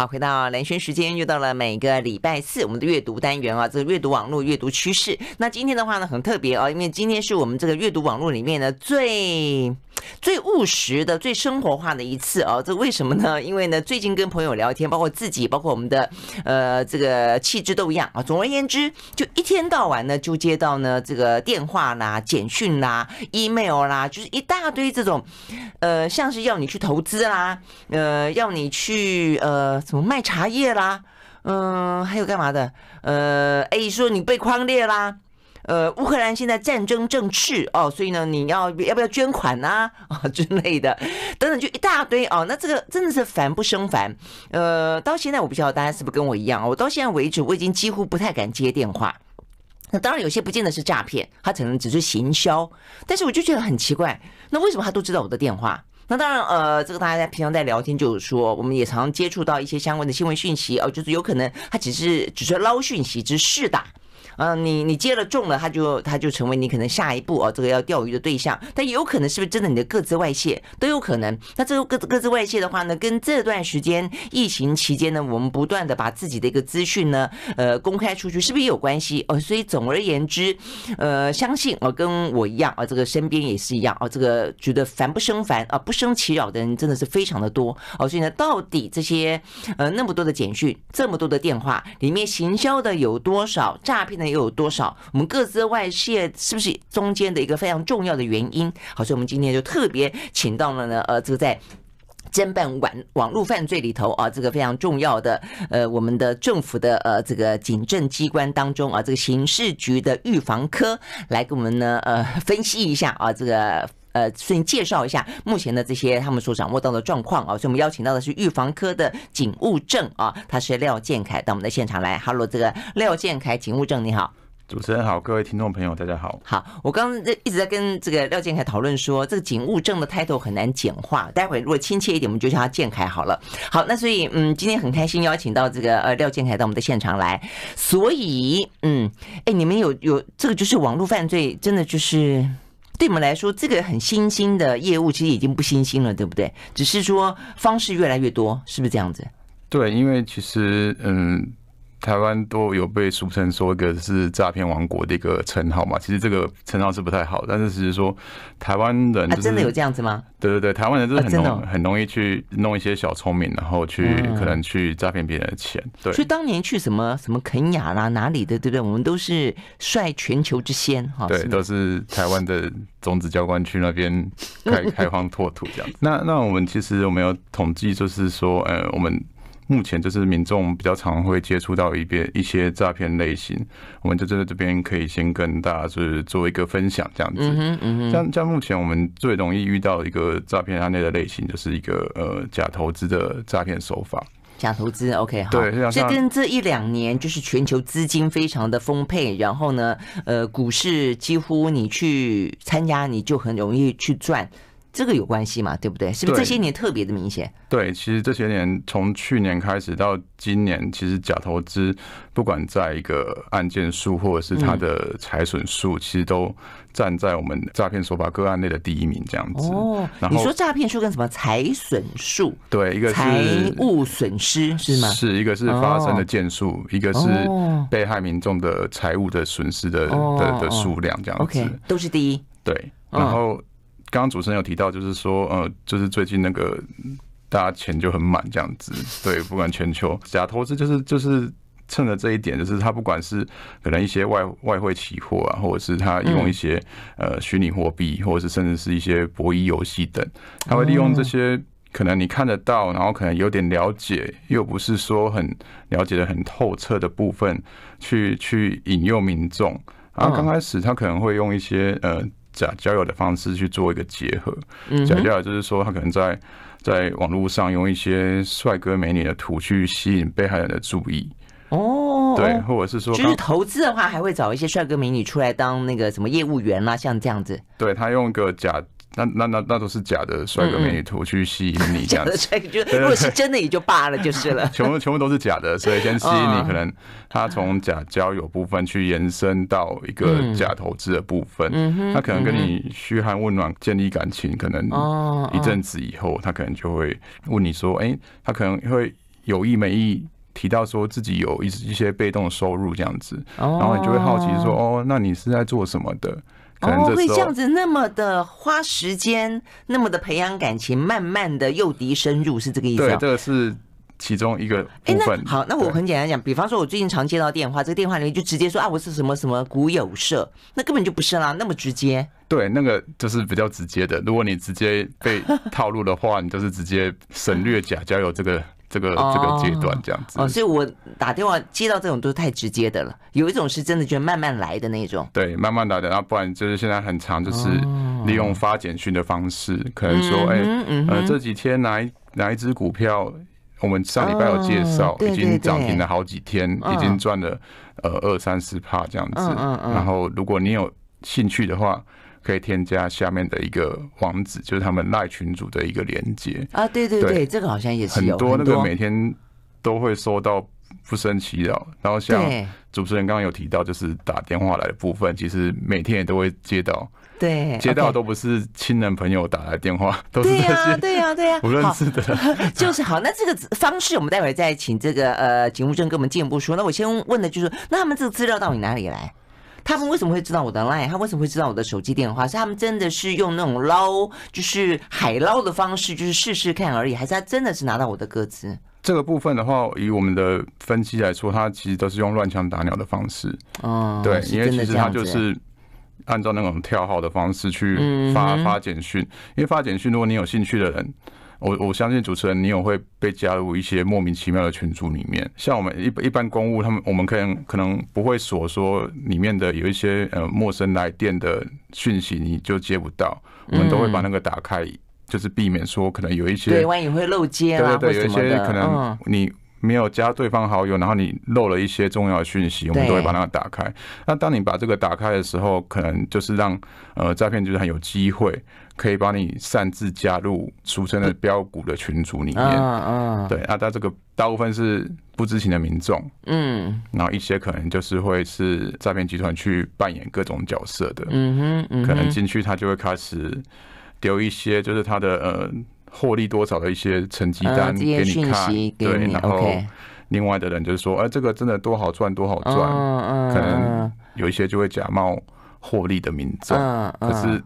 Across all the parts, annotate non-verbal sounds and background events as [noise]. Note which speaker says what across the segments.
Speaker 1: 好，回到蓝轩时间，又到了每个礼拜四我们的阅读单元啊，这个阅读网络阅读趋势。那今天的话呢，很特别哦，因为今天是我们这个阅读网络里面呢最最务实的、最生活化的一次啊。这为什么呢？因为呢，最近跟朋友聊天，包括自己，包括我们的呃这个气质都一样啊。总而言之，就一天到晚呢，就接到呢这个电话啦、简讯啦、email 啦，就是一大堆这种呃，像是要你去投资啦，呃，要你去呃。什么卖茶叶啦，嗯、还有干嘛的？呃，哎，说你被框列啦，呃，乌克兰现在战争正炽哦，所以呢，你要要不要捐款呐啊、[laughs] 之类的，等等，就一大堆哦。那这个真的是烦不胜烦。呃，到现在我不知道大家是不是跟我一样，我到现在为止我已经几乎不太敢接电话。那当然有些不见得是诈骗，他可能只是行销，但是我就觉得很奇怪，那为什么他都知道我的电话？那当然，呃，这个大家在平常在聊天，就是说，我们也常常接触到一些相关的新闻讯息哦，就是有可能他只是只是捞讯息，只是试打。嗯，你你接了中了，他就他就成为你可能下一步哦，这个要钓鱼的对象。但有可能是不是真的你的个资外泄都有可能。那这个个个资外泄的话呢，跟这段时间疫情期间呢，我们不断的把自己的一个资讯呢，呃，公开出去，是不是也有关系哦？所以总而言之，呃，相信哦，跟我一样啊，这个身边也是一样啊，这个觉得烦不胜烦啊，不胜其扰的人真的是非常的多哦。所以呢，到底这些呃那么多的简讯，这么多的电话里面行销的有多少，诈骗的？又有多少？我们各自外泄是不是中间的一个非常重要的原因？好，所以我们今天就特别请到了呢，呃，这个在侦办网网络犯罪里头啊，这个非常重要的呃，我们的政府的呃这个警政机关当中啊，这个刑事局的预防科来给我们呢呃分析一下啊，这个呃顺介绍一下目前的这些他们所掌握到的状况啊，所以我们邀请到的是预防科的警务证啊，他是廖建凯到我们的现场来。Hello，，这个廖建凯警务证你好。
Speaker 2: 主持人好，各位听众朋友，大家好。
Speaker 1: 好，我刚刚一直在跟这个廖建凯讨论说，这个警务证的 title 很难简化，待会如果亲切一点，我们就叫他建凯好了。好，那所以嗯，今天很开心邀请到这个呃廖建凯到我们的现场来。所以嗯，哎，你们有有这个就是网络犯罪，真的就是对我们来说，这个很新兴的业务，其实已经不新兴了，对不对？只是说方式越来越多，是不是这样子？
Speaker 2: 对，因为其实嗯。台湾都有被俗称说一个是诈骗王国的一个称号嘛，其实这个称号是不太好，但是只是说台湾人、就是啊、
Speaker 1: 真的有这样子吗？
Speaker 2: 对对对，台湾人就是很容、啊哦、很容易去弄一些小聪明，然后去可能去诈骗别人的钱。对，
Speaker 1: 所以当年去什么什么肯亚啦哪里的，对不对？我们都是率全球之先哈。对，
Speaker 2: 都是台湾的种子教官去那边开 [laughs] 开荒拓土这样子。那那我们其实我们有统计，就是说呃我们。目前就是民众比较常会接触到一边一些诈骗类型，我们就在这边可以先跟大家就是做一个分享这样子。嗯嗯，像像目前我们最容易遇到一个诈骗案例的类型，就是一个呃假投资的诈骗手法。
Speaker 1: 假投资，OK，好。
Speaker 2: 对，这
Speaker 1: 跟这一两年就是全球资金非常的丰沛，然后呢，呃，股市几乎你去参加你就很容易去赚。这个有关系嘛？对不对？是不是这些年特别的明显？
Speaker 2: 对，其实这些年从去年开始到今年，其实假投资不管在一个案件数或者是它的财损数，其实都站在我们诈骗手法个案内的第一名这样子。哦，
Speaker 1: 你说诈骗数跟什么财损数？
Speaker 2: 对，一个是
Speaker 1: 财务损失是吗？
Speaker 2: 是一个是发生的件数，一个是被害民众的财务的损失的的的数量这样子。
Speaker 1: OK，都是第一。
Speaker 2: 对，然后。刚刚主持人有提到，就是说，呃，就是最近那个大家钱就很满这样子，[laughs] 对，不管全球假投资，就是就是趁着这一点，就是他不管是可能一些外外汇期货啊，或者是他用一些呃虚拟货币，或者是甚至是一些博弈游戏等，他会利用这些可能你看得到，然后可能有点了解，又不是说很了解的很透彻的部分，去去引诱民众。然后刚开始他可能会用一些呃。假交友的方式去做一个结合，假交友就是说他可能在在网络上用一些帅哥美女的图去吸引被害人的注意哦，对，或者是说
Speaker 1: 就是投资的话，还会找一些帅哥美女出来当那个什么业务员啦，像这样子，
Speaker 2: 对，他用一个假。那那那那都是假的帅哥美女图去吸引你这样子，假的帅哥
Speaker 1: 就 [laughs] 如果是真的也就罢了就是了，[laughs]
Speaker 2: 全部全部都是假的，所以先吸引你，可能他从假交友部分去延伸到一个假投资的部分，他可能跟你嘘寒问暖建立感情，可能一阵子以后，他可能就会问你说，哎，他可能会。有意没意提到说自己有一一些被动收入这样子，然后你就会好奇说，哦，那你是在做什么的？
Speaker 1: 哦，会这样子那么的花时间，那么的培养感情，慢慢的诱敌深入，是这个意思？
Speaker 2: 对，这个是其中一个部分。
Speaker 1: 欸、好，那我很简单讲，比方说，我最近常接到电话，这个电话里面就直接说啊，我是什么什么股友社，那根本就不是啦，那么直接。
Speaker 2: 对，那个就是比较直接的。如果你直接被套路的话，你就是直接省略假交友这个。这个这个阶段这样子哦，
Speaker 1: 所以我打电话接到这种都是太直接的了。有一种是真的觉得慢慢来的那种，
Speaker 2: 对，慢慢来的，然后不然就是现在很常，就是利用发简讯的方式，可能说，哎，呃，这几天哪一哪一只股票，我们上礼拜有介绍，已经涨停了好几天，已经赚了呃二三十帕这样子。然后如果你有兴趣的话。可以添加下面的一个网址，就是他们赖群组的一个连接
Speaker 1: 啊，对对对，这个好像也是
Speaker 2: 很多那个每天都会收到不胜其扰。然后像主持人刚刚有提到，就是打电话来的部分，其实每天也都会接到，
Speaker 1: 对，
Speaker 2: 接到都不是亲人朋友打来电话，[laughs] 都是这些
Speaker 1: 对呀对呀，
Speaker 2: 不认识的，[laughs]
Speaker 1: 就是好。那这个方式，我们待会儿再请这个呃警务证跟我们进一步说。那我先问的就是，那他们这个资料到底哪里来？他们为什么会知道我的 line？他为什么会知道我的手机电话？是他们真的是用那种捞，就是海捞的方式，就是试试看而已，还是他真的是拿到我的歌词？
Speaker 2: 这个部分的话，以我们的分析来说，他其实都是用乱枪打鸟的方式。哦，对，因为其实他就是按照那种跳号的方式去发发简讯，因为发简讯，如果你有兴趣的人。我我相信主持人，你有会被加入一些莫名其妙的群组里面。像我们一一般公务，他们我们可能可能不会锁说里面的有一些呃陌生来电的讯息，你就接不到。我们都会把那个打开，就是避免说可能有一些
Speaker 1: 对，万一会漏接
Speaker 2: 对对对，有一些可能你没有加对方好友，然后你漏了一些重要的讯息，我们都会把那个打开。那当你把这个打开的时候，可能就是让呃诈骗就是很有机会。可以帮你擅自加入俗称的标股的群组里面，嗯嗯，对啊，他这个大部分是不知情的民众，嗯，然后一些可能就是会是诈骗集团去扮演各种角色的，嗯哼，可能进去他就会开始丢一些就是他的呃获利多少的一些成绩单给你看，对，然后另外的人就是说，哎，这个真的多好赚，多好赚，可能有一些就会假冒获利的民众，可是。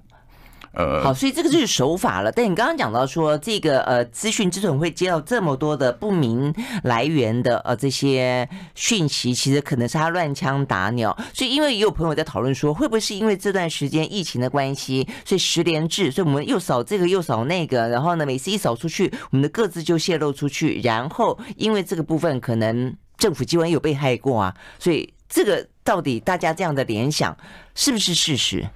Speaker 2: 呃，
Speaker 1: 好，所以这个就是手法了。但你刚刚讲到说，这个呃资讯之所以会接到这么多的不明来源的呃这些讯息，其实可能是他乱枪打鸟。所以因为也有朋友在讨论说，会不会是因为这段时间疫情的关系，所以十连制，所以我们又扫这个又扫那个，然后呢，每次一扫出去，我们的各自就泄露出去，然后因为这个部分可能政府机关有被害过啊，所以这个到底大家这样的联想是不是事实？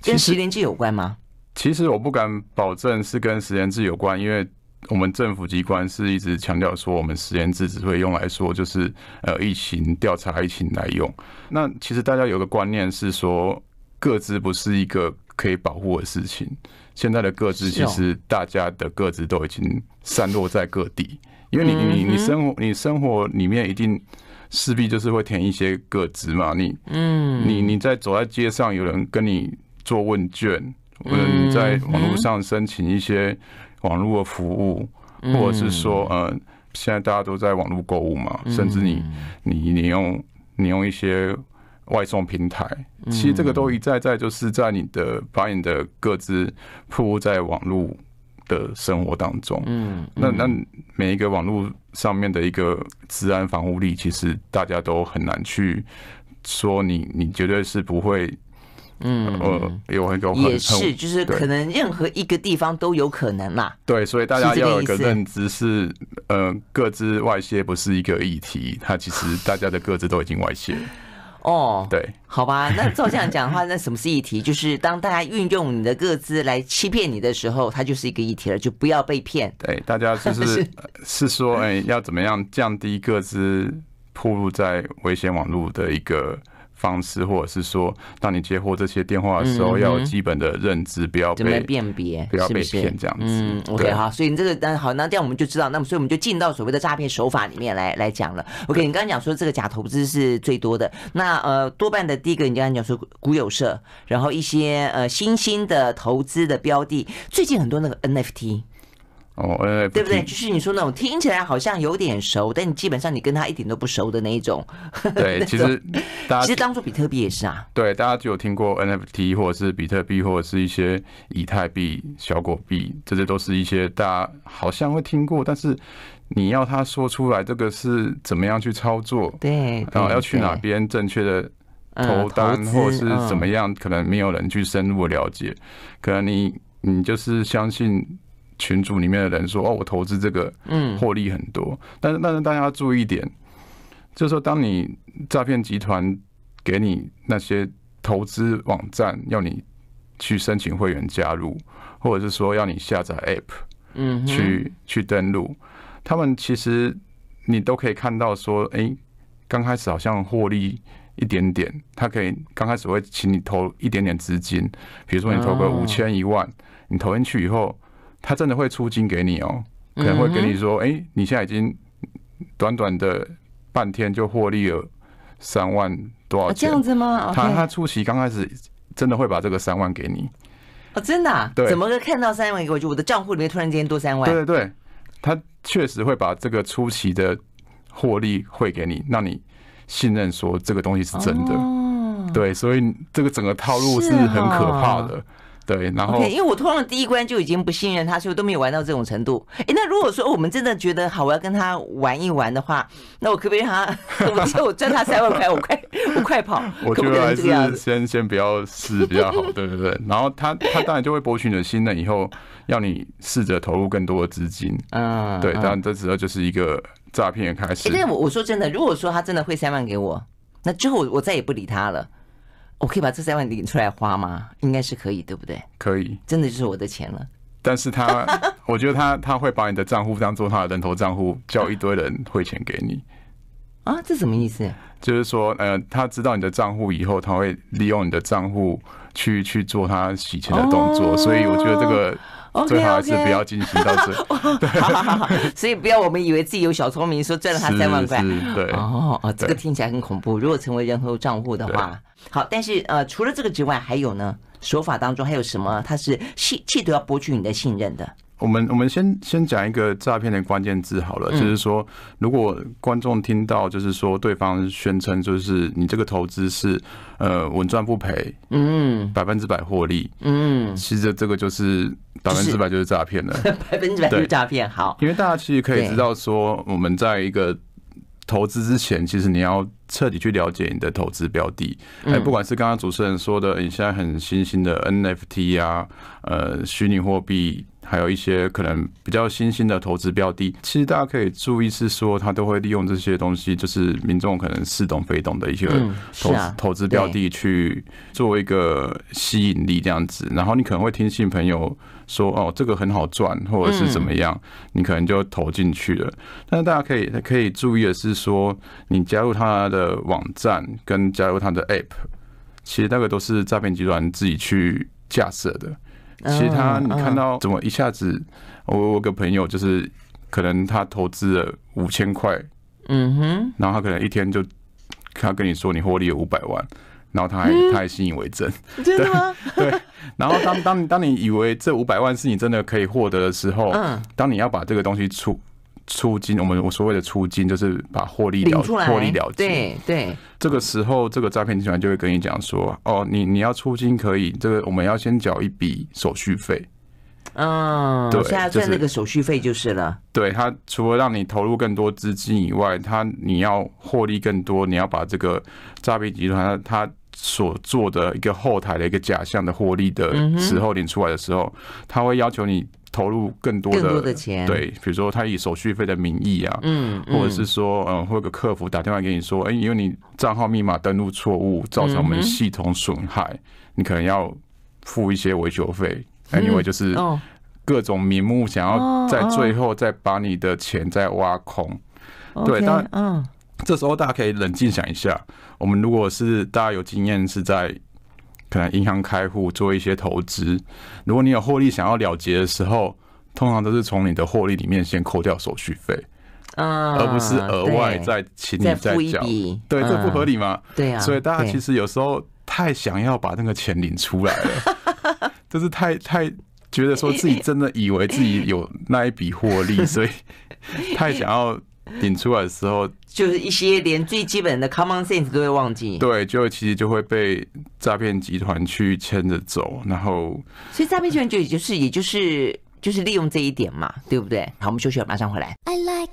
Speaker 1: 跟十连制有关吗？
Speaker 2: 其实我不敢保证是跟实验制有关，因为我们政府机关是一直强调说，我们实验制只会用来说，就是呃疫情调查疫情来用。那其实大家有个观念是说，个资不是一个可以保护的事情。现在的个资其实大家的个资都已经散落在各地，因为你你你生活你生活里面一定势必就是会填一些个资嘛。你嗯你你在走在街上，有人跟你做问卷。或者你在网络上申请一些网络的服务，或者是说，呃，现在大家都在网络购物嘛，甚至你你你用你用一些外送平台，其实这个都一再再就是在你的把你的各自铺在网络的生活当中。嗯，那那每一个网络上面的一个治安防护力，其实大家都很难去说你你绝对是不会。嗯，呃，有一个
Speaker 1: 也是，就是可能任何一个地方都有可能啦。
Speaker 2: 对，所以大家要有一个认知是，呃，各自外泄不是一个议题，它其实大家的各自都已经外泄。
Speaker 1: 哦，
Speaker 2: 对，
Speaker 1: 好吧，那照这样讲的话，那什么是议题？就是当大家运用你的各自来欺骗你的时候，它就是一个议题了，就不要被骗。
Speaker 2: 对，大家就是 [laughs] 是说，哎，要怎么样降低各自暴露在危险网络的一个。方式，或者是说，当你接获这些电话的时候，要有基本的认知，不要被
Speaker 1: 辨别，
Speaker 2: 不要被骗这样子。
Speaker 1: 嗯，OK，好，所以你这个，那好，那这样我们就知道，那么所以我们就进到所谓的诈骗手法里面来来讲了。OK，你刚刚讲说这个假投资是最多的，那呃多半的第一个，你刚刚讲说股有社，然后一些呃新兴的投资的标的，最近很多那个 NFT。
Speaker 2: 哦
Speaker 1: 对不对？就是你说那种听起来好像有点熟，但你基本上你跟他一点都不熟的那一种。
Speaker 2: 对，[laughs] 其实大家
Speaker 1: 其实当做比特币也是啊。
Speaker 2: 对，大家就有听过 NFT 或者是比特币或者是一些以太币、小果币，这些都是一些大家好像会听过，但是你要他说出来这个是怎么样去操作，
Speaker 1: 对，
Speaker 2: 然后要去哪边正确的投单或者是怎么样，可能没有人去深入了解，可能你你就是相信。群组里面的人说：“哦，我投资这个，嗯，获利很多。但是，但是大家要注意一点，就是说，当你诈骗集团给你那些投资网站，要你去申请会员加入，或者是说要你下载 App，嗯，去去登录，他们其实你都可以看到说，哎，刚开始好像获利一点点，他可以刚开始会请你投一点点资金，比如说你投个五千一万，你投进去以后。”他真的会出金给你哦，可能会跟你说：“哎，你现在已经短短的半天就获利了三万多少钱？”这样子吗？他他出席刚开始真的会把这个三万给你
Speaker 1: 哦，真的？对，怎么个看到三万给我？就我的账户里面突然间多三万？
Speaker 2: 对对对，他确实会把这个初期的获利汇给你，让你信任说这个东西是真的。对，所以这个整个套路是很可怕的。对，然后、okay,
Speaker 1: 因为我通常第一关就已经不信任他，所以我都没有玩到这种程度。哎，那如果说我们真的觉得好，我要跟他玩一玩的话，那我可不可以让他？[laughs] 我觉得我赚他三万块，我快 [laughs] 我快跑。
Speaker 2: 我觉得还是先先不要试比较好，对对对。然后他他当然就会博取你的信任，以后要你试着投入更多的资金。嗯，对，当然这时候就是一个诈骗的开始。
Speaker 1: 哎，我我说真的，如果说他真的汇三万给我，那之后我我再也不理他了。我可以把这三万领出来花吗？应该是可以，对不对？
Speaker 2: 可以，
Speaker 1: 真的就是我的钱了。
Speaker 2: 但是他，[laughs] 我觉得他他会把你的账户当做他的人头账户，叫一堆人汇钱给你。
Speaker 1: 啊，这什么意思？
Speaker 2: 就是说，呃，他知道你的账户以后，他会利用你的账户去去做他洗钱的动作，所以我觉得这个。最好还是不要进行到这，[laughs]
Speaker 1: 好好好，所以不要我们以为自己有小聪明，说赚了他三万块，
Speaker 2: 对，
Speaker 1: 哦哦，这个听起来很恐怖。如果成为人头账户的话，好，但是呃，除了这个之外，还有呢，手法当中还有什么？他是企企图要博取你的信任的。
Speaker 2: 我们我们先先讲一个诈骗的关键字好了，就是说，如果观众听到就是说对方宣称就是你这个投资是呃稳赚不赔，嗯，百分之百获利，嗯，其实这个就是百分之百就是诈骗了，[laughs]
Speaker 1: 百分之百就是诈骗。好，
Speaker 2: 因为大家其实可以知道说，我们在一个投资之前，其实你要彻底去了解你的投资标的，哎，不管是刚刚主持人说的，你现在很新兴的 NFT 啊，呃，虚拟货币。还有一些可能比较新兴的投资标的，其实大家可以注意是说，他都会利用这些东西，就是民众可能似懂非懂的一些投投资标的去做一个吸引力这样子。然后你可能会听信朋友说，哦，这个很好赚，或者是怎么样，你可能就投进去了。但是大家可以可以注意的是说，你加入他的网站跟加入他的 App，其实那个都是诈骗集团自己去架设的。其实他，你看到怎么一下子，我我有个朋友就是，可能他投资了五千块，嗯哼，然后他可能一天就，他跟你说你获利了五百万，然后他还他还信以为真，[laughs]
Speaker 1: 真的吗？
Speaker 2: 对，然后当当当你以为这五百万是你真的可以获得的时候，嗯，当你要把这个东西出。出金，我们我所谓的出金就是把获利了获利了结。
Speaker 1: 对对，
Speaker 2: 这个时候这个诈骗集团就会跟你讲说，哦，你你要出金可以，这个我们要先缴一笔手续费。
Speaker 1: 嗯，对，现在赚那个手续费就是了。
Speaker 2: 对，他除了让你投入更多资金以外，他你要获利更多，你要把这个诈骗集团他所做的一个后台的一个假象的获利的时候领出来的时候，他会要求你。投入更多的，
Speaker 1: 更多的钱，
Speaker 2: 对，比如说他以手续费的名义啊，嗯，或者是说，嗯，会有个客服打电话给你说，哎，因为你账号密码登录错误，造成我们系统损害，你可能要付一些维修费。Anyway，就是各种名目想要在最后再把你的钱再挖空，对，但嗯，这时候大家可以冷静想一下，我们如果是大家有经验是在。可能银行开户做一些投资，如果你有获利想要了结的时候，通常都是从你的获利里面先扣掉手续费，嗯，而不是额外再请你再缴，对，这不合理吗？
Speaker 1: 对啊，
Speaker 2: 所以大家其实有时候太想要把那个钱领出来了，[laughs] 就是太太觉得说自己真的以为自己有那一笔获利，[laughs] 所以太想要领出来的时候，
Speaker 1: 就是一些连最基本的 common sense 都会忘记。
Speaker 2: 对，就其实就会被诈骗集团去牵着走，然后
Speaker 1: 所以诈骗集团就也就是也就是就是利用这一点嘛，对不对？好，我们休息了，马上回来。I like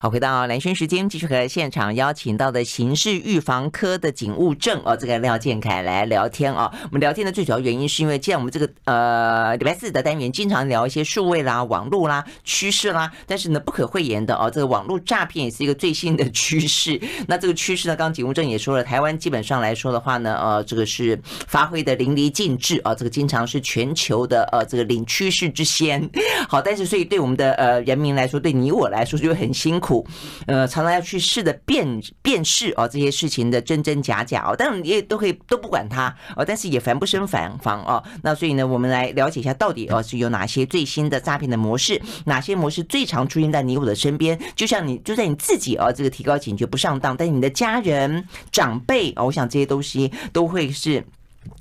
Speaker 1: 好，回到蓝轩时间，继续和现场邀请到的刑事预防科的警务证哦，这个廖建凯来聊天哦。我们聊天的最主要原因是因为，既然我们这个呃礼拜四的单元经常聊一些数位啦、网络啦、趋势啦，但是呢不可讳言的哦，这个网络诈骗也是一个最新的趋势。那这个趋势呢，刚刚警务证也说了，台湾基本上来说的话呢，呃，这个是发挥的淋漓尽致啊，这个经常是全球的呃这个领趋势之先。好，但是所以对我们的呃人民来说，对你我来说就很辛苦。苦，呃，常常要去试的辨辨识哦，这些事情的真真假假哦，当然你也都可以都不管它哦，但是也防不胜防防哦。那所以呢，我们来了解一下到底哦是有哪些最新的诈骗的模式，哪些模式最常出现在你我的身边？就像你就在你自己哦，这个提高警觉不上当，但是你的家人长辈哦，我想这些东西都会是。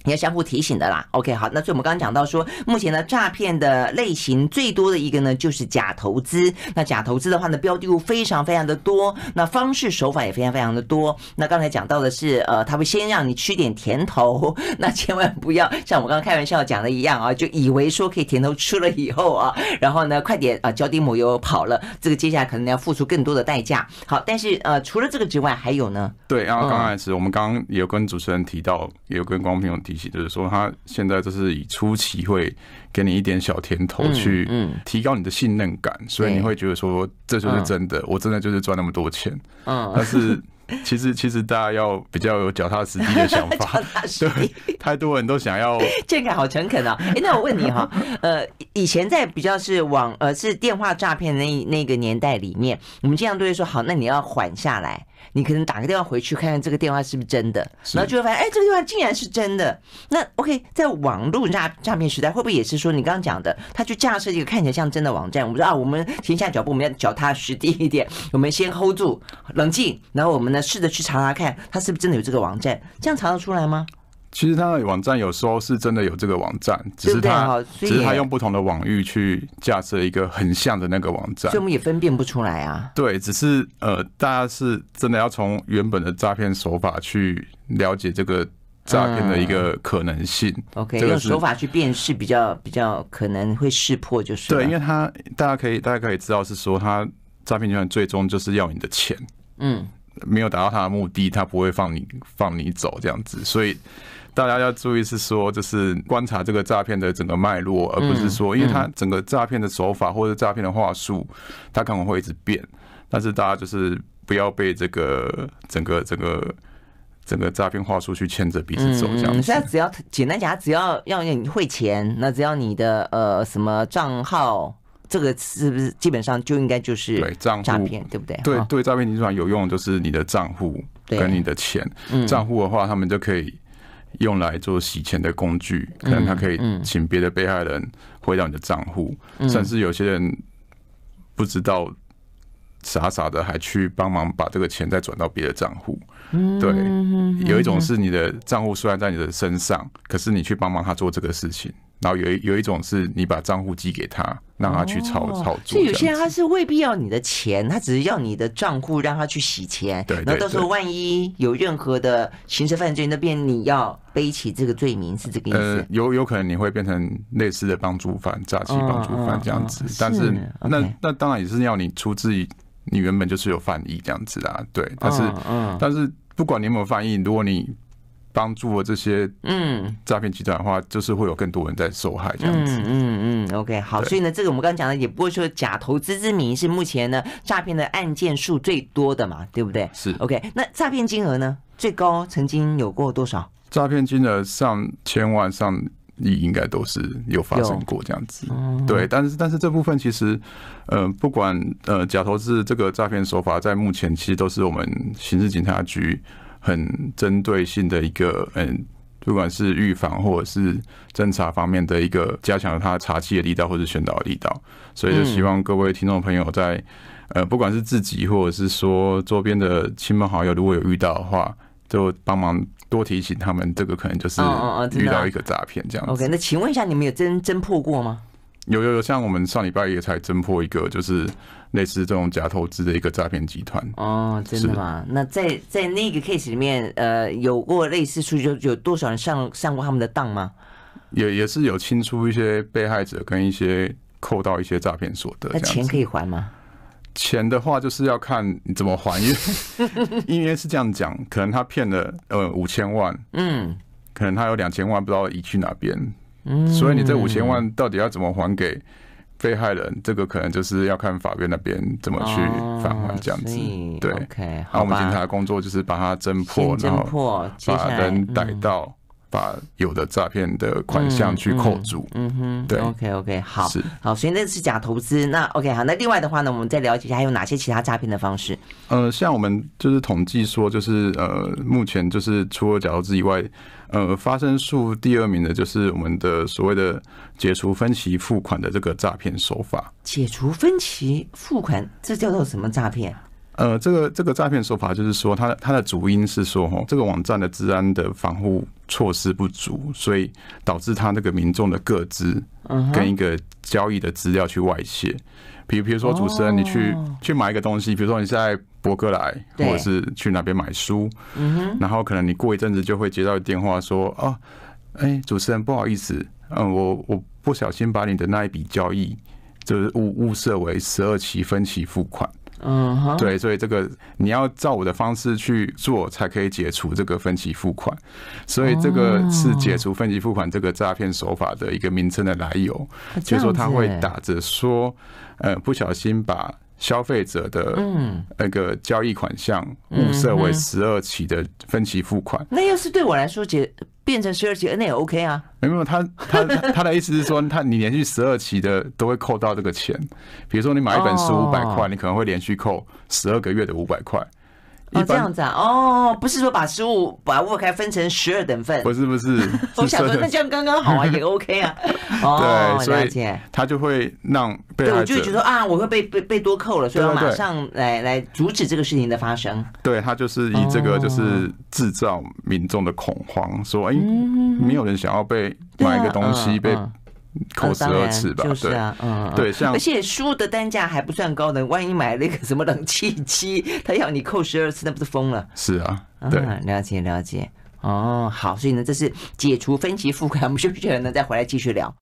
Speaker 1: 你要相互提醒的啦。OK，好，那所以我们刚刚讲到说，目前呢诈骗的类型最多的一个呢就是假投资。那假投资的话呢，标的物非常非常的多，那方式手法也非常非常的多。那刚才讲到的是，呃，他会先让你吃点甜头，[laughs] 那千万不要像我刚刚开玩笑讲的一样啊，就以为说可以甜头吃了以后啊，然后呢快点啊脚底抹油跑了，这个接下来可能要付出更多的代价。好，但是呃除了这个之外还有呢？
Speaker 2: 对，然后刚开始我们刚刚有跟主持人提到，也有跟观众朋友提醒，就是说他现在就是以初期会给你一点小甜头，去提高你的信任感，所以你会觉得说这就是真的，我真的就是赚那么多钱。嗯，[laughs] 但是其实其实大家要比较有脚踏实地的想法 [laughs] [laughs] 对，太多人都想要。
Speaker 1: 健凯好诚恳啊！哎，那我问你哈，呃，以前在比较是网呃是电话诈骗那那个年代里面，我们经常都会说好，那你要缓下来。你可能打个电话回去看看这个电话是不是真的，然后就会发现，哎，这个电话竟然是真的。那 OK，在网络诈诈骗时代，会不会也是说你刚刚讲的，他去架设一个看起来像真的网站？我们说啊，我们停下脚步，我们要脚踏实地一点，我们先 hold 住，冷静，然后我们呢试着去查查看，他是不是真的有这个网站？这样查得出来吗？
Speaker 2: 其实他的网站有时候是真的有这个网站，只是他只是他用不同的网域去架设一个很像的那个网站，
Speaker 1: 所以我们也分辨不出来啊。
Speaker 2: 对，只是呃，大家是真的要从原本的诈骗手法去了解这个诈骗的一个可能性。
Speaker 1: OK，用手法去辨识比较比较可能会识破，就是
Speaker 2: 对，因为他大家可以大家可以知道是说，他诈骗集团最终就是要你的钱，嗯，没有达到他的目的，他不会放你放你走这样子，所以。大家要注意是说，就是观察这个诈骗的整个脉络，而不是说，因为它整个诈骗的手法或者诈骗的话术，它可能会一直变。但是大家就是不要被这个整个整个整个诈骗话术去牵着鼻子走，这样子。
Speaker 1: 所以只要简单讲，只要要你汇钱，那只要你的呃什么账号，这个是不是基本上就应该就是对诈骗，对不对？
Speaker 2: 对对，诈骗集团有用的就是你的账户跟你的钱。账户的话，他们就可以。用来做洗钱的工具，可能他可以请别的被害人回到你的账户，甚至有些人不知道，傻傻的还去帮忙把这个钱再转到别的账户。对，有一种是你的账户虽然在你的身上，可是你去帮忙他做这个事情。然后有一有一种是你把账户寄给他，让他去操操作。
Speaker 1: 所以有些人他是未必要你的钱，他只是要你的账户让他去洗钱。对，然后到时候万一有任何的刑事犯罪，那边你要背起这个罪名，是这个意思？呃，
Speaker 2: 有有可能你会变成类似的帮助犯、诈欺帮助犯这样子。但是那那当然也是要你出自于你原本就是有犯意这样子啊。对，但是但是不管你有没有犯意，如果你帮助了这些嗯诈骗集团的话，就是会有更多人在受害这样子。
Speaker 1: 嗯嗯嗯，OK，好，所以呢，这个我们刚刚讲的也不会说假投资之名是目前呢诈骗的案件数最多的嘛，对不对？
Speaker 2: 是
Speaker 1: OK，那诈骗金额呢，最高曾经有过多少？
Speaker 2: 诈骗金额上千万上亿应该都是有发生过这样子。对，但是但是这部分其实，呃，不管呃假投资这个诈骗手法，在目前其实都是我们刑事警察局。很针对性的一个，嗯，不管是预防或者是侦查方面的一个加强他查缉的力道或者宣导的力道，所以就希望各位听众朋友在，呃，不管是自己或者是说周边的亲朋好友，如果有遇到的话，就帮忙多提醒他们，这个可能就是遇到一个诈骗这样子。
Speaker 1: OK，那请问一下，你们有侦侦破过吗？
Speaker 2: 有有有，像我们上礼拜也才侦破一个，就是类似这种假投资的一个诈骗集团。
Speaker 1: 哦，真的吗？那在在那个 case 里面，呃，有过类似数据，就有多少人上上过他们的当吗？
Speaker 2: 也也是有清出一些被害者跟一些扣到一些诈骗所得。
Speaker 1: 那钱可以还吗？
Speaker 2: 钱的话，就是要看你怎么还，因为 [laughs] 因为是这样讲，可能他骗了呃五千万，嗯，可能他有两千万不知道移去哪边。所以你这五千万到底要怎么还给被害人？这个可能就是要看法院那边怎么去返还这样子。对，OK。好，我们警察的工作就是把它侦破，然后把人逮到，把有的诈骗的款项去扣住。嗯哼，对。
Speaker 1: OK OK，好，是好。所以那是假投资。那 OK 好，那另外的话呢，我们再了解一下还有哪些其他诈骗的方式？
Speaker 2: 呃，像我们就是统计说，就是呃，目前就是除了假投资以外。呃，发生数第二名的就是我们的所谓的解除分期付款的这个诈骗手法。
Speaker 1: 解除分期付款，这叫做什么诈骗？
Speaker 2: 呃，这个这个诈骗手法就是说，它它的主因是说，哈，这个网站的治安的防护措施不足，所以导致他那个民众的个资跟一个交易的资料去外泄。比比如说主持人，你去去买一个东西，比如说你在博客来，或者是去哪边买书，然后可能你过一阵子就会接到电话说，哦，哎，主持人不好意思，嗯，我我不小心把你的那一笔交易就是误误设为十二期分期付款。嗯哼，对，所以这个你要照我的方式去做，才可以解除这个分期付款。所以这个是解除分期付款这个诈骗手法的一个名称的来由，就是说他会打着说，呃，不小心把消费者的那个交易款项物设为十二期的分期付款。
Speaker 1: 那要是对我来说解。变成十二期，那也 OK 啊。
Speaker 2: 没有，他他 [laughs] 他的意思是说，他你连续十二期的都会扣到这个钱。比如说，你买一本书五百块，你可能会连续扣十二个月的五百块。
Speaker 1: 哦，这样子啊，哦，不是说把食物把五百块分成十二等份，
Speaker 2: 不是不是，[laughs]
Speaker 1: 我想说 [laughs] 那这样刚刚好啊，也 OK 啊。[laughs]
Speaker 2: 哦，对，了解。他就会让被害者，
Speaker 1: 就觉得啊，我会被被被多扣了，所以要马上来来阻止这个事情的发生。
Speaker 2: 对，他就是以这个就是制造民众的恐慌，说哎，没有人想要被买一个东西被。扣十二次吧，
Speaker 1: 就是啊，嗯，
Speaker 2: 对，像
Speaker 1: 而且书的单价还不算高的，万一买了一个什么冷气机，他要你扣十二次，那不是疯了？
Speaker 2: 是啊，对，
Speaker 1: 了解了解，哦，好，所以呢，这是解除分期付款，我们休息了呢，再回来继续聊。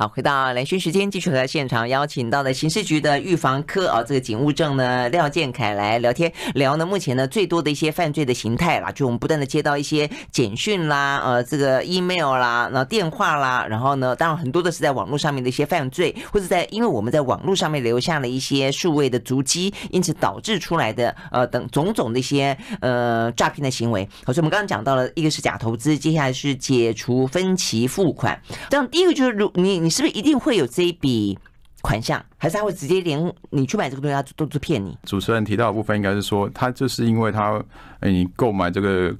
Speaker 1: 好，回到连续时间，继续和现场邀请到的刑事局的预防科啊，这个警务证呢廖建凯来聊天聊呢，目前呢最多的一些犯罪的形态啦，就我们不断的接到一些简讯啦，呃，这个 email 啦，然后电话啦，然后呢，当然很多的是在网络上面的一些犯罪，或者在因为我们在网络上面留下了一些数位的足迹，因此导致出来的呃等种种的一些呃诈骗的行为。好，所以我们刚刚讲到了一个是假投资，接下来是解除分期付款，这样第一个就是如你你。是不是一定会有这一笔款项，还是他会直接连你去买这个东西，他都是骗你？
Speaker 2: 主持人提到的部分应该是说，他就是因为他，哎，你购买这个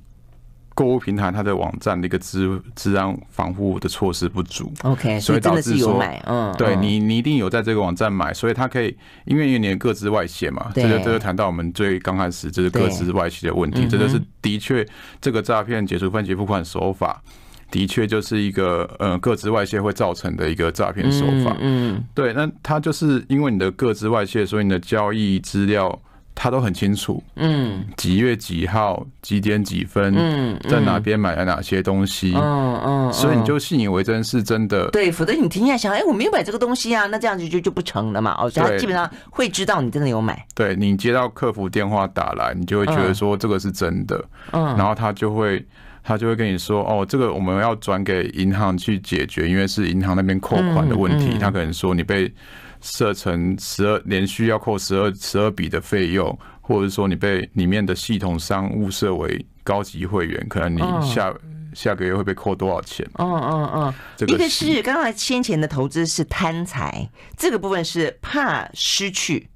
Speaker 2: 购物平台，它的网站的一个资资安防护的措施不足。
Speaker 1: OK，所以导致说，嗯，
Speaker 2: 对你，你一定有在这个网站买，所以他可以，因为你的各自外泄嘛，这就这就谈到我们最刚开始就是各自外泄的问题，这就是的确这个诈骗解除分期付款手法。的确就是一个呃各自外泄会造成的一个诈骗手法。嗯，对，那他就是因为你的各自外泄，所以你的交易资料他都很清楚。嗯，几月几号几点几分，嗯，在哪边买了哪些东西。嗯嗯，所以你就信以为真是真的。
Speaker 1: 对，否则你停下来想，哎，我没有买这个东西啊，那这样子就就不成了嘛。哦，所以他基本上会知道你真的有买。
Speaker 2: 对，你接到客服电话打来，你就会觉得说这个是真的。嗯，然后他就会。他就会跟你说：“哦，这个我们要转给银行去解决，因为是银行那边扣款的问题。他可能说你被设成十二连续要扣十二十二笔的费用，或者说你被里面的系统商误设为高级会员，可能你下下个月会被扣多少钱？”嗯嗯嗯，这个
Speaker 1: 是刚才先前的投资是贪财，这个部分是怕失去。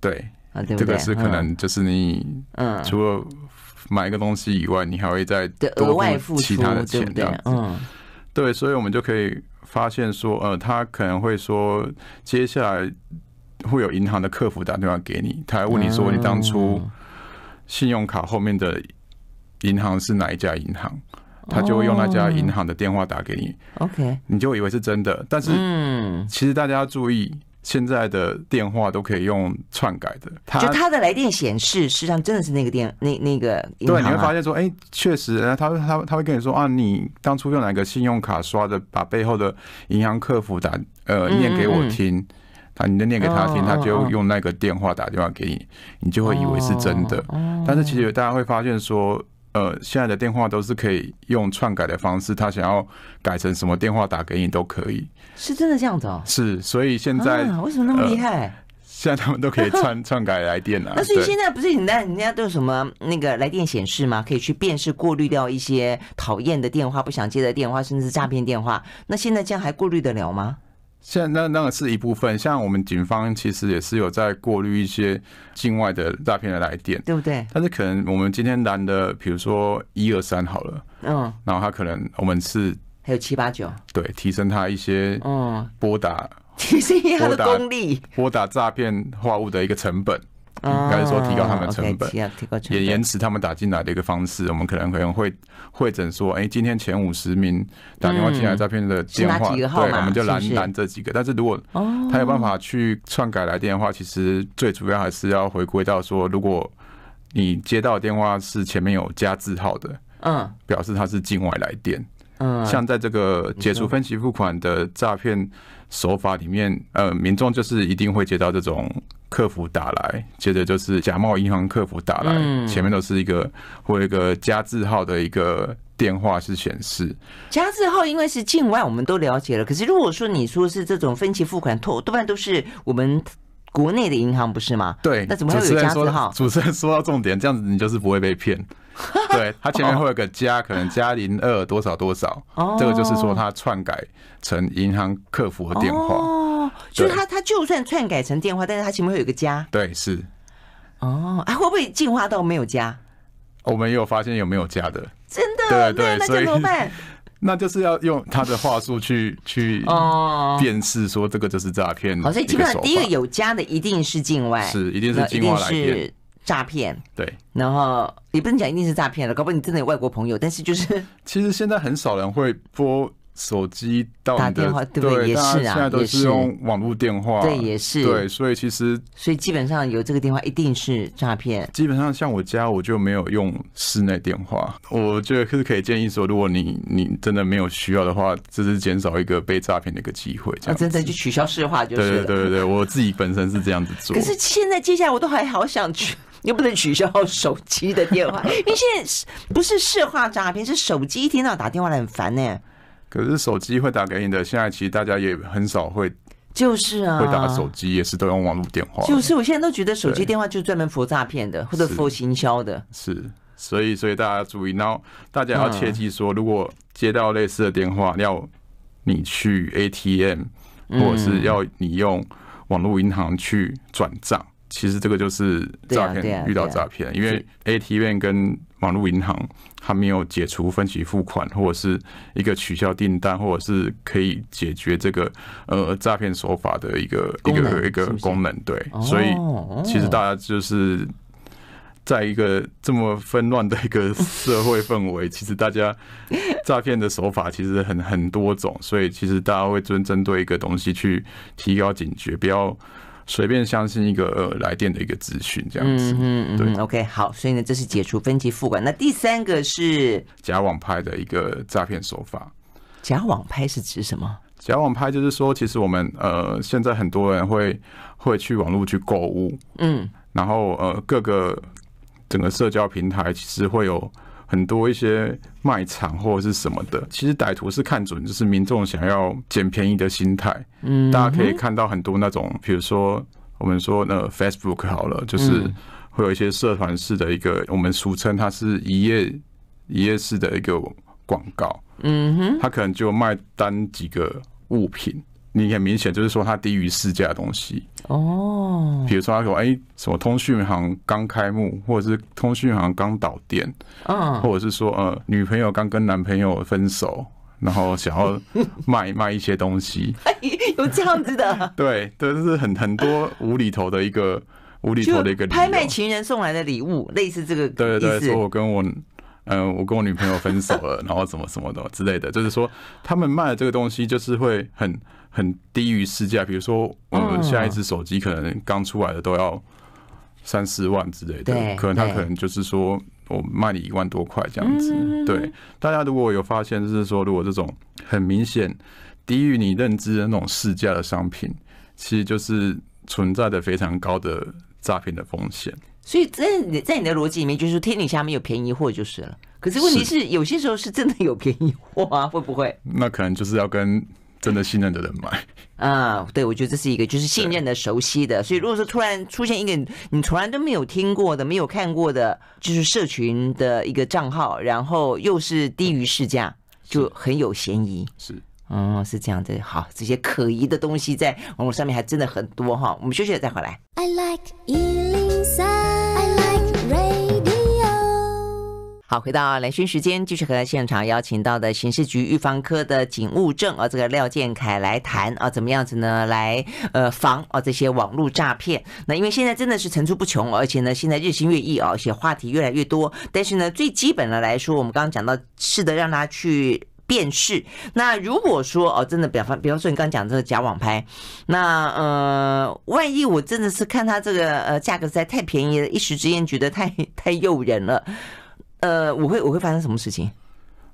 Speaker 2: 对啊，这个是可能就是你嗯，除了。买一个东西以外，你还会再额外付其他的钱，这样对，所以我们就可以发现说，呃，他可能会说，接下来会有银行的客服打电话给你，他还问你说你当初信用卡后面的银行是哪一家银行，他就会用那家银行的电话打给你。
Speaker 1: OK，
Speaker 2: 你就以为是真的，但是其实大家要注意。现在的电话都可以用篡改的，
Speaker 1: 就他的来电显示，实际上真的是那个电那那个、啊。
Speaker 2: 对，你会发现说，哎、欸，确实，他他他会跟你说啊，你当初用哪个信用卡刷的，把背后的银行客服打呃念给我听，他你的念给他听，他就用那个电话打电话给你，你就会以为是真的。但是其实大家会发现说。呃，现在的电话都是可以用篡改的方式，他想要改成什么电话打给你都可以，
Speaker 1: 是真的这样子哦。
Speaker 2: 是，所以现在、
Speaker 1: 啊、为什么那么厉害？呃、
Speaker 2: 现在他们都可以篡篡改来电啊。[laughs]
Speaker 1: 那所以现在不是你那人家都有什么那个来电显示吗？可以去辨识、过滤掉一些讨厌的电话、不想接的电话，甚至是诈骗电话。那现在这样还过滤得了吗？
Speaker 2: 现在那那个是一部分，像我们警方其实也是有在过滤一些境外的诈骗的来电，
Speaker 1: 对不对？
Speaker 2: 但是可能我们今天拦的，比如说一二三好了，嗯，然后他可能我们是还
Speaker 1: 有七八九，
Speaker 2: 对，提升他一些嗯拨打，
Speaker 1: 提升他的功力，
Speaker 2: 拨打诈骗话务的一个成本。应该是说提高他们的成本，也延迟他们打进来的一个方式。我们可能可能会会诊说，哎，今天前五十名打电话进来诈骗的电话，对，我们就拦拦这几个。但是如果他有办法去篡改来电的话，其实最主要还是要回归到说，如果你接到电话是前面有加字号的，嗯，表示他是境外来电。嗯，像在这个解除分期付款的诈骗手法里面，呃，民众就是一定会接到这种。客服打来，接着就是假冒银行客服打来，前面都是一个或一个加字号的一个电话是显示。
Speaker 1: 加字号因为是境外，我们都了解了。可是如果说你说是这种分期付款，多多半都是我们国内的银行，不是吗？
Speaker 2: 对，
Speaker 1: 那怎么会有加字号？
Speaker 2: 主持人说到重点，这样子你就是不会被骗。对，他前面会有个加，可能加零二多少多少，这个就是说他篡改成银行客服的电话。
Speaker 1: 就是他，他就算篡改成电话，但是他前面会有个加。
Speaker 2: 对，是。
Speaker 1: 哦，啊，会不会进化到没有加？
Speaker 2: 我们也有发现有没有加的。
Speaker 1: 真的？对对，那怎么办？[laughs]
Speaker 2: 那就是要用他的话术去去哦辨识，说这个就是诈骗。
Speaker 1: 好，所以基本上第一个有加的一定是境外，
Speaker 2: 是一定是境外来电
Speaker 1: 诈骗。
Speaker 2: 对，
Speaker 1: 然后也不能讲一定是诈骗了，搞不好你真的有外国朋友，但是就是
Speaker 2: 其实现在很少人会拨。手机到你的
Speaker 1: 打电话，对，对也是啊，
Speaker 2: 现在都是用网络电话，
Speaker 1: 对，也是
Speaker 2: 对，所以其实，
Speaker 1: 所以基本上有这个电话一定是诈骗。
Speaker 2: 基本上像我家我就没有用室内电话，我觉得是可以建议说，如果你你真的没有需要的话，这是减少一个被诈骗的一个机会。那、啊、真
Speaker 1: 的就取消市话就是。
Speaker 2: 对对对对，我自己本身是这样子做。
Speaker 1: 可是现在接下来我都还好想去，又不能取消手机的电话，因为现在不是市话诈骗，是手机一天到晚打电话来很烦呢。
Speaker 2: 可是手机会打给你的，现在其实大家也很少会，
Speaker 1: 就是啊，
Speaker 2: 会打手机也是都用网络电话。
Speaker 1: 就是我现在都觉得手机电话就专门 for 诈骗的，或者 for 行销的。
Speaker 2: 是，所以所以大家要注意，然后大家要切记说，如果接到类似的电话，要你去 ATM，或者是要你用网络银行去转账。其实这个就是诈骗，遇到诈骗，因为 ATM 跟网络银行还没有解除分期付款，或者是一个取消订单，或者是可以解决这个呃诈骗手法的一个一个一个功能。对，所以其实大家就是在一个这么纷乱的一个社会氛围，[laughs] 其实大家诈骗的手法其实很很多种，所以其实大家会针针对一个东西去提高警觉，不要。随便相信一个呃来电的一个资讯，这样子，嗯嗯，对
Speaker 1: ，OK，好，所以呢，这是解除分期付款。那第三个是
Speaker 2: 假网拍的一个诈骗手法。
Speaker 1: 假网拍是指什么？
Speaker 2: 假网拍就是说，其实我们呃现在很多人会会去网络去购物，嗯，然后呃各个整个社交平台其实会有。很多一些卖场或者是什么的，其实歹徒是看准就是民众想要捡便宜的心态。嗯，大家可以看到很多那种，比如说我们说那 Facebook 好了，就是会有一些社团式的一个，我们俗称它是一页一页式的一个广告。嗯哼，它可能就卖单几个物品。你很明显就是说它低于市价的东西。哦，比如说他说哎，什么通讯行刚开幕，或者是通讯行刚倒店，嗯，或者是说呃女朋友刚跟男朋友分手，然后想要 [laughs] 卖卖一些东西，
Speaker 1: 有这样子的？[laughs]
Speaker 2: 对对，这是很很多无厘头的一个无厘头的一个
Speaker 1: 拍卖情人送来的礼物，类似这个。
Speaker 2: 对对对，说我跟我嗯、呃，我跟我女朋友分手了，[laughs] 然后怎么什么的之类的，就是说他们卖的这个东西就是会很很低于市价，比如说我们下一支手机可能刚出来的都要三四万之类的，可能他可能就是说。我卖你一万多块这样子，对大家如果有发现，就是说，如果这种很明显低于你认知的那种市价的商品，其实就是存在着非常高的诈骗的风险。
Speaker 1: 所以在你在你的逻辑里面，就是天底下没有便宜货就是了。可是问题是，有些时候是真的有便宜货啊，会不会？
Speaker 2: 那可能就是要跟。真的信任的人买 [laughs]
Speaker 1: 啊，对，我觉得这是一个就是信任的、熟悉的。所以如果说突然出现一个你从来都没有听过的、没有看过的，就是社群的一个账号，然后又是低于市价，就很有嫌疑。
Speaker 2: 是，
Speaker 1: 嗯，是这样的。好，这些可疑的东西在网络上面还真的很多哈。我们休息了再回来。I like 好，回到兰萱时间，继续和现场邀请到的刑事局预防科的警务证啊，这个廖建凯来谈啊，怎么样子呢？来呃防啊这些网络诈骗。那因为现在真的是层出不穷，而且呢现在日新月异啊，而且话题越来越多。但是呢，最基本的来说，我们刚刚讲到是的，让他去辨识。那如果说哦，真的比方比方说你刚刚讲这个假网拍，那呃，万一我真的是看他这个呃价格实在太便宜了，一时之间觉得太太诱人了。呃，我会我会发生什么事情？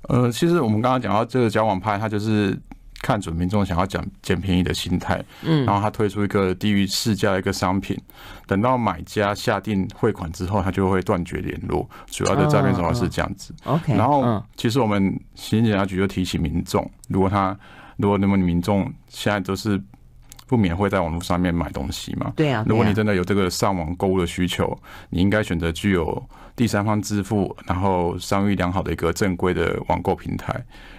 Speaker 2: 呃，其实我们刚刚讲到这个交往派，他就是看准民众想要捡捡便宜的心态，嗯，然后他推出一个低于市价的一个商品，等到买家下定汇款之后，他就会断绝联络。主要的诈骗手法是这样子。OK，然后其实我们刑警察局就提醒民众，如果他如果那么民众现在都是不免会在网络上面买东西嘛，
Speaker 1: 对啊，
Speaker 2: 如果你真的有这个上网购物的需求，你应该选择具有。第三方支付，然后商誉良好的一个正规的网购平台，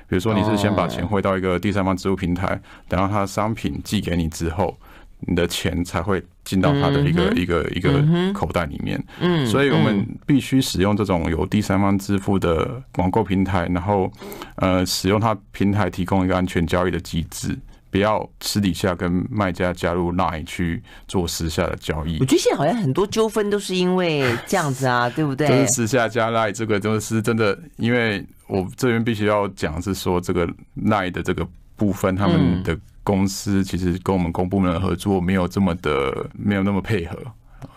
Speaker 2: 比如说你是先把钱汇到一个第三方支付平台，等到他商品寄给你之后，你的钱才会进到他的一个一个一个口袋里面。嗯，所以我们必须使用这种有第三方支付的网购平台，然后呃，使用它平台提供一个安全交易的机制。不要私底下跟卖家加入 LINE 去做私下的交易。
Speaker 1: 我觉得现在好像很多纠纷都是因为这样子啊，对不对？
Speaker 2: 就是私下加 LINE 这个就是真的，因为我这边必须要讲是说这个 LINE 的这个部分，他们的公司其实跟我们公部门的合作没有这么的，没有那么配合。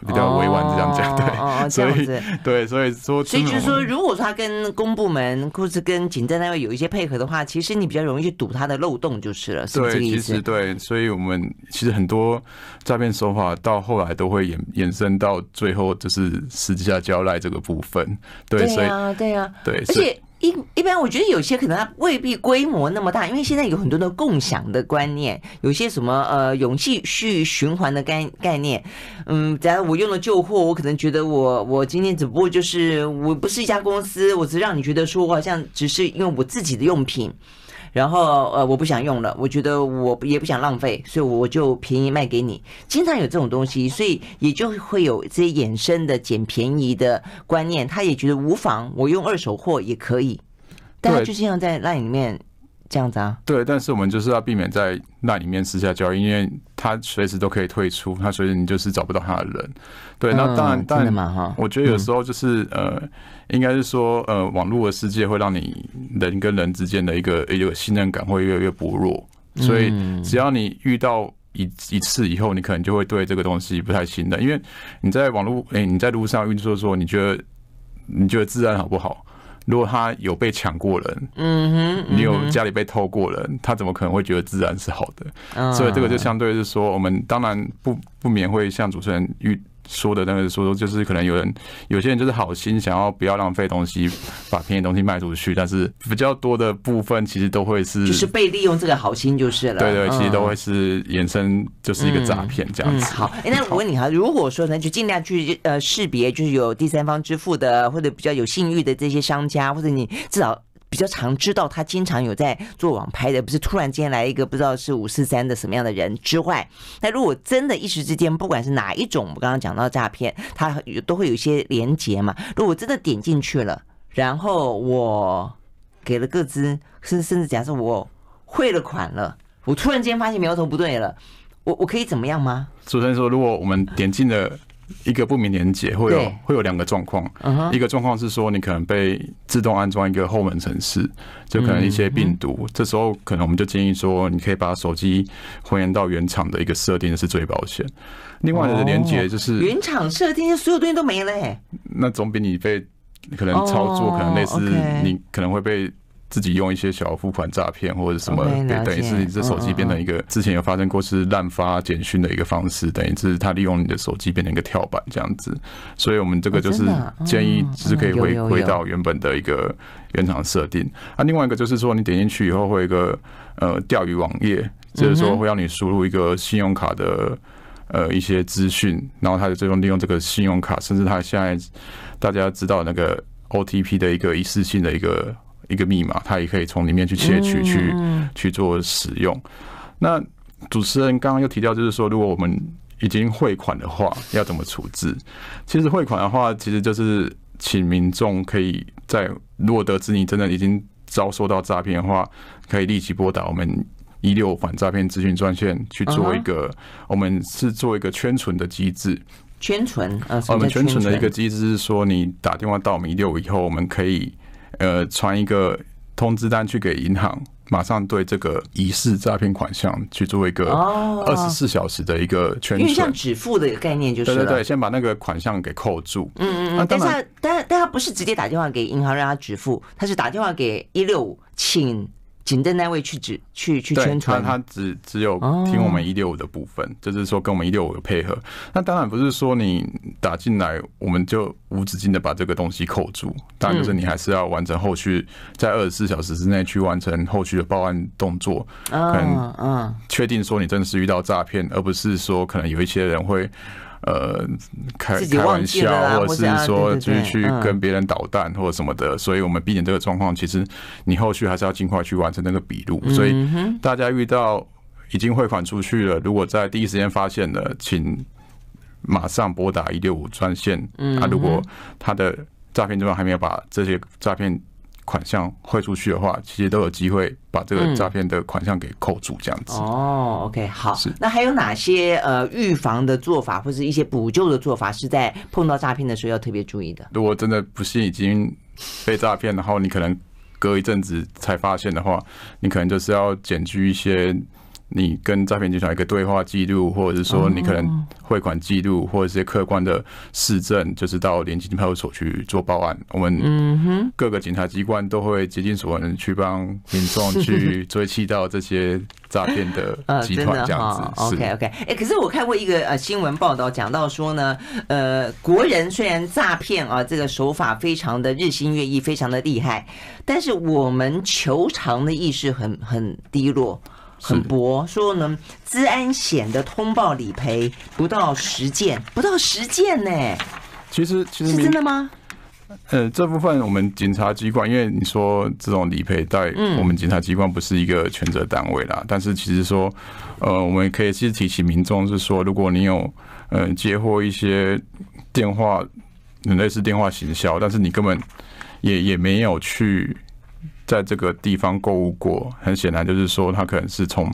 Speaker 2: 比较委婉这样讲，对，哦、所以对，所以说，
Speaker 1: 所以就是说，如果说他跟公部门或是跟警政单位有一些配合的话，其实你比较容易去堵他的漏洞就是了，是不是这个意思？
Speaker 2: 对，其实对，所以我们其实很多诈骗手法到后来都会衍衍生到最后就是私下交代这个部分，对，所以
Speaker 1: 对啊，
Speaker 2: 对，
Speaker 1: 而且。一一般，我觉得有些可能它未必规模那么大，因为现在有很多的共享的观念，有些什么呃勇气去循环的概概念。嗯，假如我用了旧货，我可能觉得我我今天只不过就是我不是一家公司，我只让你觉得说我好像只是用我自己的用品。然后呃，我不想用了，我觉得我也不想浪费，所以我就便宜卖给你。经常有这种东西，所以也就会有这些衍生的捡便宜的观念。他也觉得无妨，我用二手货也可以。但他就这样在 LINE 里面这样子啊？
Speaker 2: 对，但是我们就是要避免在 LINE 里面私下交易，因为他随时都可以退出，他随时你就是找不到他的人。对，那当然，嗯、当然嘛哈。我觉得有时候就是呃。应该是说，呃，网络的世界会让你人跟人之间的一个一个信任感会越来越薄弱，所以只要你遇到一一次以后，你可能就会对这个东西不太信任，因为你在网络，哎，你在路上运作的时候，你觉得你觉得治安好不好？如果他有被抢过人，嗯哼，你有家里被偷过人，他怎么可能会觉得治安是好的？所以这个就相对是说，我们当然不不免会像主持人遇。说的那个说，就是可能有人，有些人就是好心想要不要浪费东西，把便宜东西卖出去，但是比较多的部分其实都会是，
Speaker 1: 就是被利用这个好心就是了。
Speaker 2: 对对，其实都会是衍生，就是一个诈骗这样子。
Speaker 1: 好，哎，那我问你哈，如果说呢，就尽量去呃识别，就是有第三方支付的或者比较有信誉的这些商家，或者你至少。比较常知道他经常有在做网拍的，不是突然间来一个不知道是五四三的什么样的人之外，那如果真的一时之间，不管是哪一种，我们刚刚讲到诈骗，他都会有一些连结嘛。如果真的点进去了，然后我给了个资，甚甚至假设我汇了款了，我突然间发现苗头不对了，我我可以怎么样吗？
Speaker 2: 主持人说，如果我们点进了。一个不明连接会有会有两个状况，一个状况是说你可能被自动安装一个后门程式，就可能一些病毒，这时候可能我们就建议说，你可以把手机还原到原厂的一个设定是最保险。另外的连接就是
Speaker 1: 原厂设定，所有东西都没了，哎，
Speaker 2: 那总比你被可能操作，可能类似你可能会被。自己用一些小付款诈骗或者什么，等于是你这手机变成一个之前有发生过是滥发简讯的一个方式，等于是他利用你的手机变成一个跳板这样子，所以我们这个就是建议就是可以回回到原本的一个原厂设定。啊，另外一个就是说你点进去以后会有一个呃钓鱼网页，就是说会让你输入一个信用卡的呃一些资讯，然后他就最终利用这个信用卡，甚至他现在大家知道那个 OTP 的一个一次性的一个。一个密码，它也可以从里面去窃取，去去做使用。那主持人刚刚又提到，就是说，如果我们已经汇款的话，要怎么处置？其实汇款的话，其实就是请民众可以在如果得知你真的已经遭受到诈骗的话，可以立即拨打我们一六反诈骗咨询专线去做一个，我们是做一个圈存的机制。
Speaker 1: 圈存，
Speaker 2: 我们圈存的一个机制是说，你打电话到我们一六以后，我们可以。呃，传一个通知单去给银行，马上对这个疑似诈骗款项去做一个二十四小时的一个圈存，因为
Speaker 1: 像止付的概念就是，
Speaker 2: 对对对，先把那个款项给扣住。
Speaker 1: 嗯嗯嗯。但是，但但他不是直接打电话给银行让他止付，他是打电话给一六五，请。行政单位去指去去宣传，
Speaker 2: 他只只有听我们一六五的部分，就是说跟我们一六五有配合。那当然不是说你打进来，我们就无止境的把这个东西扣住。当然就是你还是要完成后续，在二十四小时之内去完成后续的报案动作，嗯嗯，确定说你真的是遇到诈骗，而不是说可能有一些人会。呃，开开玩笑，或者是说就是去跟别人捣蛋或者什么的，所以我们避免这个状况。其实你后续还是要尽快去完成那个笔录。所以大家遇到已经汇款出去了，如果在第一时间发现了，请马上拨打一六五专线。啊，如果他的诈骗对象还没有把这些诈骗。款项汇出去的话，其实都有机会把这个诈骗的款项给扣住，这样子。
Speaker 1: 哦，OK，好。是。那还有哪些呃预防的做法，或者一些补救的做法，是在碰到诈骗的时候要特别注意的？
Speaker 2: 如果真的不幸已经被诈骗，然后你可能隔一阵子才发现的话，你可能就是要检举一些。你跟诈骗集团一个对话记录，或者是说你可能汇款记录，或者是客观的市政，就是到联勤派出所去做报案。我们各个警察机关都会竭尽所能去帮民众去追缉到这些诈骗的 [laughs] 集团，这样子。
Speaker 1: OK OK，哎，可是我看过一个呃新闻报道，讲到说呢，呃，国人虽然诈骗啊这个手法非常的日新月异，非常的厉害，但是我们求偿的意识很很低落。很薄，说呢，资安险的通报理赔不到十件，不到十件呢。
Speaker 2: 其实，其实
Speaker 1: 是真的吗？
Speaker 2: 呃，这部分我们警察机关，因为你说这种理赔在我们警察机关不是一个权责单位啦。嗯、但是其实说，呃，我们可以其实提醒民众是说，如果你有呃接获一些电话，类似电话行销，但是你根本也也没有去。在这个地方购物过，很显然就是说，他可能是从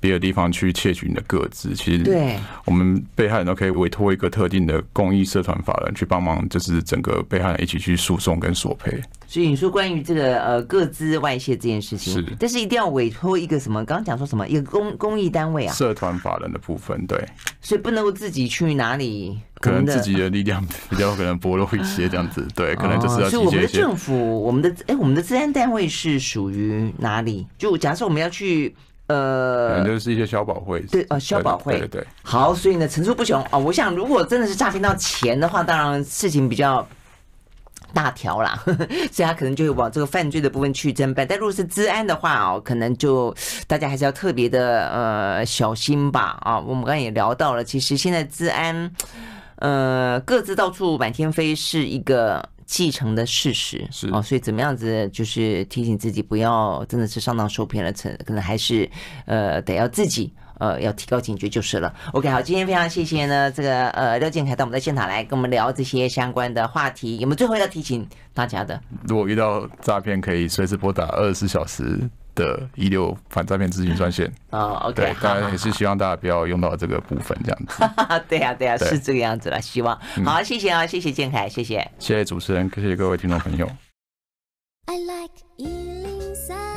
Speaker 2: 别的地方去窃取你的个资。其实，对，我们被害人都可以委托一个特定的公益社团法人去帮忙，就是整个被害人一起去诉讼跟索赔。
Speaker 1: 所以你说关于这个呃各资外泄这件事情，是，但是一定要委托一个什么？刚刚讲说什么？一个公公益单位啊？
Speaker 2: 社团法人的部分，对。
Speaker 1: 所以不能够自己去哪里？
Speaker 2: 可能自己的力量比较可能薄弱一些，这样子，[laughs] 对，可能就是要。
Speaker 1: 所以我们的政府，我们的哎，我们的治安单位是属于哪里？就假设我们要去呃，
Speaker 2: 可能就是一些消保会，
Speaker 1: 对，呃，消保会，
Speaker 2: 对对，对。
Speaker 1: 好，所以呢，层出不穷啊。我想，如果真的是诈骗到钱的话，当然事情比较。大条啦，[laughs] 所以他可能就会往这个犯罪的部分去侦办。但如果是治安的话哦，可能就大家还是要特别的呃小心吧啊。我们刚才也聊到了，其实现在治安呃各自到处满天飞是一个继承的事实
Speaker 2: 是
Speaker 1: 哦，所以怎么样子就是提醒自己不要真的是上当受骗了，成可能还是呃得要自己。呃，要提高警觉就是了。OK，好，今天非常谢谢呢，这个呃廖建凯到我们的现场来跟我们聊这些相关的话题。有没有最后要提醒大家的？
Speaker 2: 如果遇到诈骗，可以随时拨打二十四小时的一六反诈骗咨询专线。[laughs]
Speaker 1: 哦，OK，
Speaker 2: 对，当然也是希望大家不要用到这个部分这样子。[laughs]
Speaker 1: 对呀、啊，对呀、啊，是这个样子了。希望好，谢谢啊，谢谢建凯，谢谢，
Speaker 2: 谢谢主持人，谢谢各位听众朋友。
Speaker 3: I like